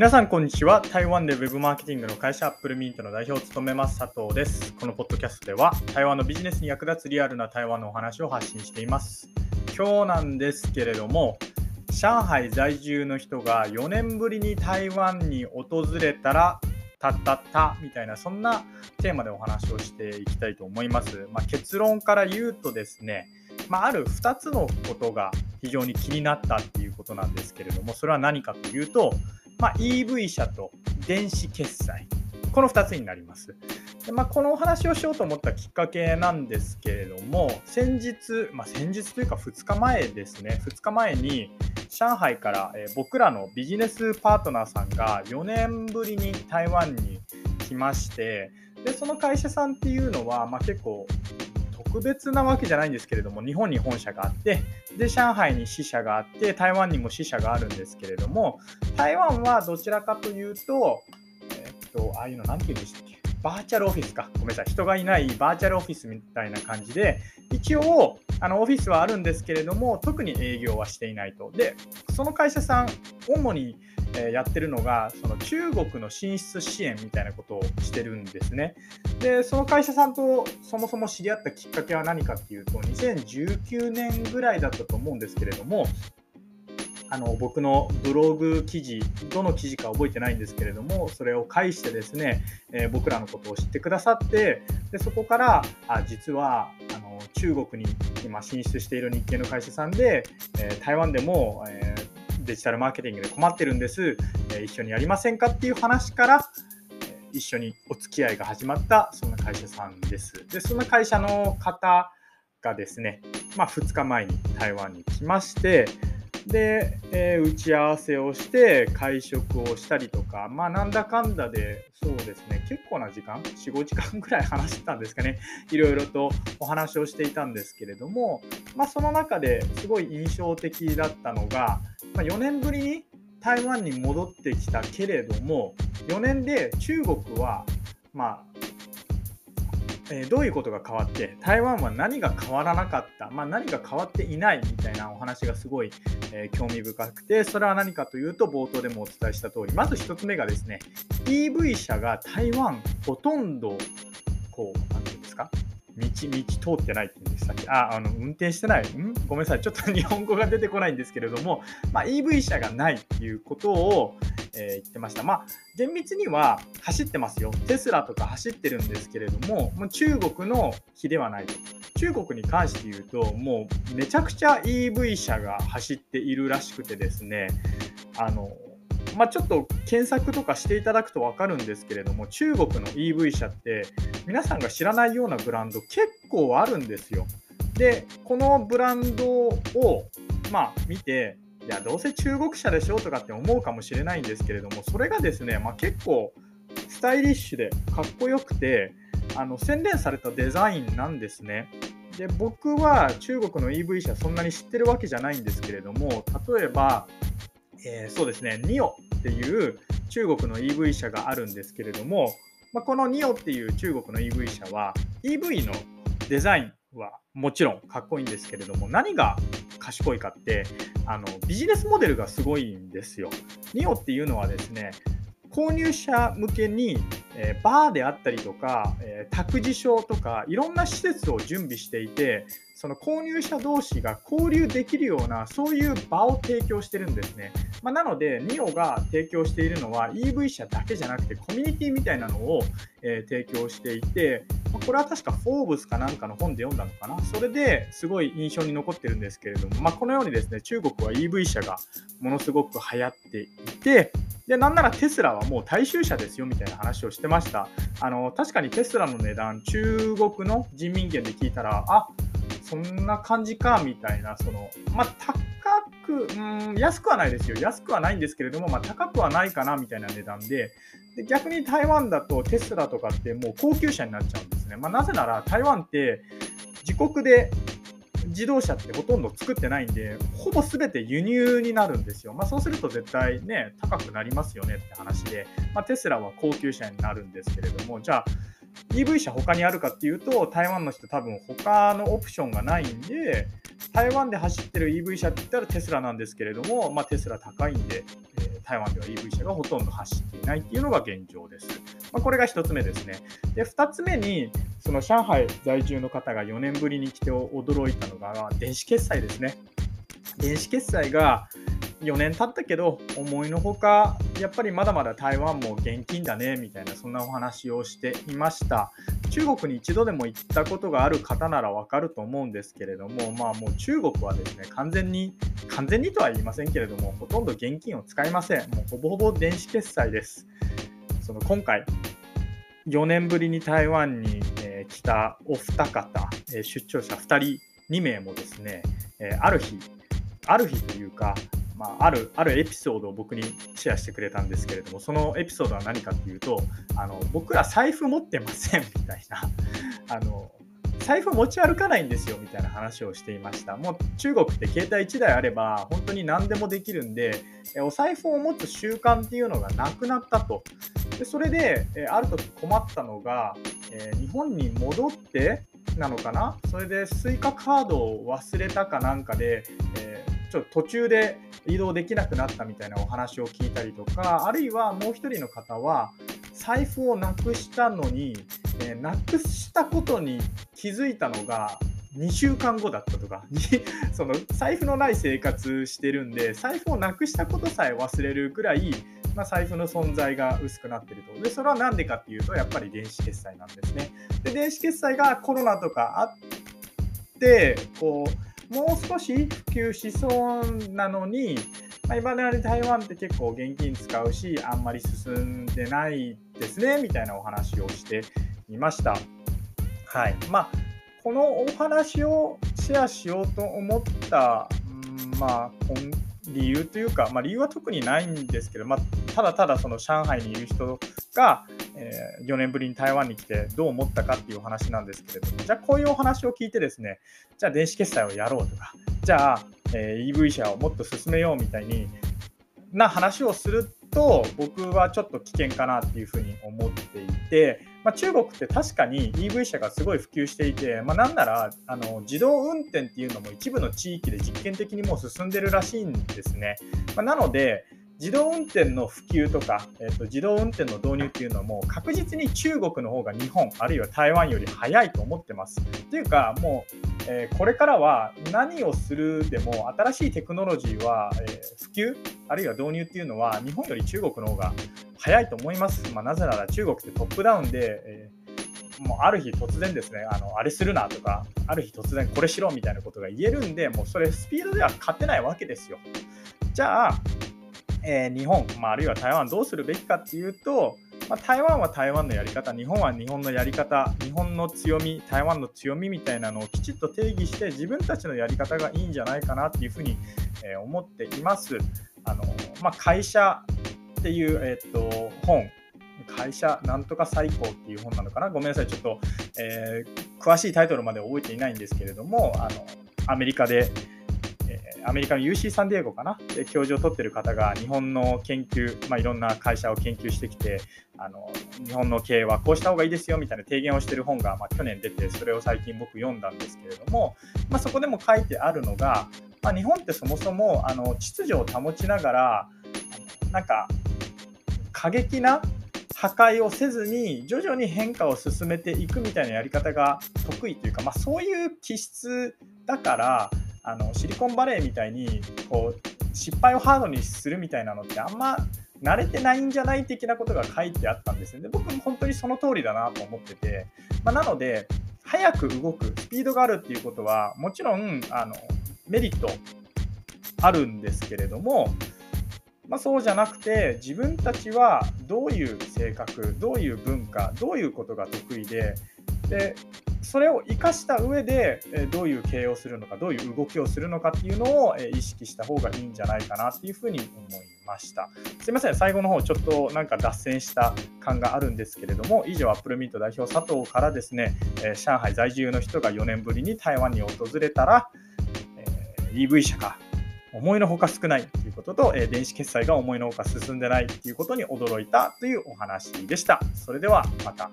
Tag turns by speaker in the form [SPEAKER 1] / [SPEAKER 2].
[SPEAKER 1] 皆さん、こんにちは。台湾で Web マーケティングの会社アップルミントの代表を務めます佐藤です。このポッドキャストでは、台湾のビジネスに役立つリアルな台湾のお話を発信しています。今日なんですけれども、上海在住の人が4年ぶりに台湾に訪れたら、たったったみたいな、そんなテーマでお話をしていきたいと思います。まあ、結論から言うとですね、まあ、ある2つのことが非常に気になったっていうことなんですけれども、それは何かというと、まあ、EV 車と電子決済、この2つになります。でまあ、このお話をしようと思ったきっかけなんですけれども、先日、まあ、先日というか2日前ですね、2日前に上海から、え僕らのビジネスパートナーさんが4年ぶりに台湾に来まして、でその会社さんっていうのは、まあ、結構特別なわけじゃないんですけれども、日本に本社があって、で、上海に支社があって、台湾にも支社があるんですけれども、台湾はどちらかというと、えっと、ああいうの、なんて言うんでしたっけ？バーチャルオフィスか。ごめんなさい。人がいないバーチャルオフィスみたいな感じで、一応、あのオフィスはあるんですけれども、特に営業はしていないと。で、その会社さん、主にえやってるのがその中国の進出支援みたいなことをしてるんですね。でその会社さんとそもそも知り合ったきっかけは何かっていうと2019年ぐらいだったと思うんですけれどもあの僕のブログ記事どの記事か覚えてないんですけれどもそれを介してですね、えー、僕らのことを知ってくださってでそこからあ実はあの中国に今進出している日系の会社さんで、えー、台湾でも、えーデジタルマーケティングで困ってるんです、え一緒にやりませんかっていう話から、一緒にお付き合いが始まったそんな会社さんです。で、そんな会社の方がですね、まあ、2日前に台湾に来まして、で、えー、打ち合わせをして会食をしたりとか、まあなんだかんだで、そうですね、結構な時間、4、5時間ぐらい話してたんですかね、いろいろとお話をしていたんですけれども、まあその中ですごい印象的だったのが、まあ、4年ぶりに台湾に戻ってきたけれども4年で中国は、まあえ、どういうことが変わって台湾は何が変わらなかった、まあ、何が変わっていないみたいなお話がすごい、えー、興味深くてそれは何かというと冒頭でもお伝えした通りまず1つ目がですね EV 車が台湾ほとんどこう何て言うんですか道、道通ってないって言うんでしたっけ？あ、あの、運転してない。ん？ごめんなさい。ちょっと日本語が出てこないんですけれども、まあ、EV 車がないっていうことを、えー、言ってました。まあ、厳密には走ってますよ。テスラとか走ってるんですけれども、もう中国の比ではないと。中国に関して言うと、もうめちゃくちゃ EV 車が走っているらしくてですね、あの、まあ、ちょっと検索とかしていただくと分かるんですけれども、中国の EV 車って、皆さんが知らないようなブランド、結構あるんですよ。で、このブランドを、まあ、見て、や、どうせ中国車でしょとかって思うかもしれないんですけれども、それがですね、まあ、結構スタイリッシュでかっこよくて、あの洗練されたデザインなんですね。で僕は中国の EV 車そんなに知ってるわけじゃないんですけれども例えばえー、そうですね、ニオっていう中国の EV 車があるんですけれども、まあ、このニオっていう中国の EV 車は EV のデザインはもちろんかっこいいんですけれども何が賢いかってあのビジネスモデルがすごいんですよ。ニオっていうのはですね購入者向けに、えー、バーであったりとか、えー、託児所とかいろんな施設を準備していてその購入者同士が交流できるようなそういう場を提供してるんですね。まあ、なので、ニオが提供しているのは EV 車だけじゃなくてコミュニティみたいなのを、えー、提供していて、まあ、これは確かフォーブスかなんかの本で読んだのかな。それですごい印象に残ってるんですけれども、まあ、このようにですね、中国は EV 車がものすごく流行っていて、で、なんならテスラはもう大衆車ですよみたいな話をしてました。あの、確かにテスラの値段、中国の人民元で聞いたら、あ、そんな感じか、みたいな、その、まあ、高く、うん、安くはないですよ。安くはないんですけれども、まあ、高くはないかな、みたいな値段で、で逆に台湾だとテスラとかってもう高級車になっちゃうんですね。まあ、なぜなら台湾って自国で自動車ってほとんど作ってないんで、ほぼ全て輸入になるんですよ。まあ、そうすると絶対ね、高くなりますよねって話で、まあ、テスラは高級車になるんですけれども、じゃあ、EV 車他にあるかっていうと、台湾の人多分他のオプションがないんで、台湾で走ってる EV 車って言ったらテスラなんですけれども、まあ、テスラ高いんで、え、台湾では EV 車がほとんど走っていないっていうのが現状です。まあ、これが1つ目ですね。で、2つ目に、その上海在住の方が4年ぶりに来て驚いたのが、電子決済ですね。電子決済が4年経ったけど思いのほかやっぱりまだまだ台湾も現金だねみたいなそんなお話をしていました。中国に一度でも行ったことがある方ならわかると思うんですけれどもまあもう中国はですね完全に完全にとは言いませんけれどもほとんど現金を使いません。もうほぼほぼ電子決済です。その今回4年ぶりに台湾に、え来たお二方、え出張者2人2名もですね、えある日ある日というかまあ、あるあるエピソードを僕にシェアしてくれたんですけれどもそのエピソードは何かっていうとあの僕ら財布持ってませんみたいな あの財布持ち歩かないんですよみたいな話をしていました。もう中国って携帯1台あれば本当に何でもできるんでお財布を持つ習慣っていうのがなくなったと。でそれである時困ったのが日本に戻ってなのかな？それで Suica カードを忘れたかなんかで、えちょっと途中で移動できなくなったみたいなお話を聞いたりとかあるいはもう一人の方は財布をなくしたのに、えー、なくしたことに気づいたのが2週間後だったとか その財布のない生活してるんで財布をなくしたことさえ忘れるぐらい、まあ、財布の存在が薄くなってると。でそれは何でかっていうとやっぱり電子決済なんですね。で電子決済がコロナとかあってこうもう少し普及しそうなのに、まあ、今だに台湾って結構現金使うし、あんまり進んでないですね、みたいなお話をしていました。はい。まあ、このお話をシェアしようと思った、まあ、理由というか、まあ、理由は特にないんですけど、まあ、ただただその上海にいる人が、えー、4年ぶりに台湾に来てどう思ったかっていうお話なんですけれども、じゃあこういうお話を聞いてですね、じゃあ電子決済をやろうとか、じゃあ、えー、EV 車をもっと進めようみたいにな話をすると、僕はちょっと危険かなっていうふうに思っていて、まあ、中国って確かに EV 車がすごい普及していて、まあ、なんならあの自動運転っていうのも一部の地域で実験的にもう進んでるらしいんですね。まあ、なので、自動運転の普及とか、えーと、自動運転の導入っていうのはもう確実に中国の方が日本あるいは台湾より早いと思ってます。っていうかもう、えー、これからは何をするでも新しいテクノロジーは、えー、普及あるいは導入っていうのは日本より中国の方が早いと思います。まあ、なぜなら中国ってトップダウンで、えー、もうある日突然ですねあの、あれするなとか、ある日突然これしろみたいなことが言えるんで、もうそれスピードでは勝てないわけですよ。じゃあ、えー、日本、まあ、あるいは台湾どうするべきかっていうと、まあ、台湾は台湾のやり方、日本は日本のやり方、日本の強み、台湾の強みみたいなのをきちっと定義して、自分たちのやり方がいいんじゃないかなっていうふうに、えー、思っています。あのまあ、会社っていう、えー、っと本、会社なんとか最高っていう本なのかな、ごめんなさい、ちょっと、えー、詳しいタイトルまで覚えていないんですけれども、あのアメリカで、アメリカの UC サンディエゴかな？で教授を取ってる方が日本の研究、まあ、いろんな会社を研究してきてあの日本の経営はこうした方がいいですよみたいな提言をしてる本が、まあ、去年出てそれを最近僕読んだんですけれども、まあ、そこでも書いてあるのが、まあ、日本ってそもそもあの秩序を保ちながらなんか過激な破壊をせずに徐々に変化を進めていくみたいなやり方が得意というか、まあ、そういう気質だからあのシリコンバレーみたいにこう失敗をハードにするみたいなのってあんま慣れてないんじゃない的なことが書いてあったんですね。で僕も本当にその通りだなと思ってて、まあ、なので早く動くスピードがあるっていうことはもちろんあのメリットあるんですけれども、まあ、そうじゃなくて自分たちはどういう性格どういう文化どういうことが得意ででそれを生かした上で、どういう経営をするのか、どういう動きをするのかっていうのを、意識した方がいいんじゃないかなっていうふうに思いました。すいません、最後の方ちょっとなんか脱線した感があるんですけれども、以上、アップルミント代表佐藤からですね、上海在住の人が4年ぶりに台湾に訪れたら、EV 車が思いのほか少ないということと、え電子決済が思いのほか進んでないということに驚いたというお話でした。それではまた。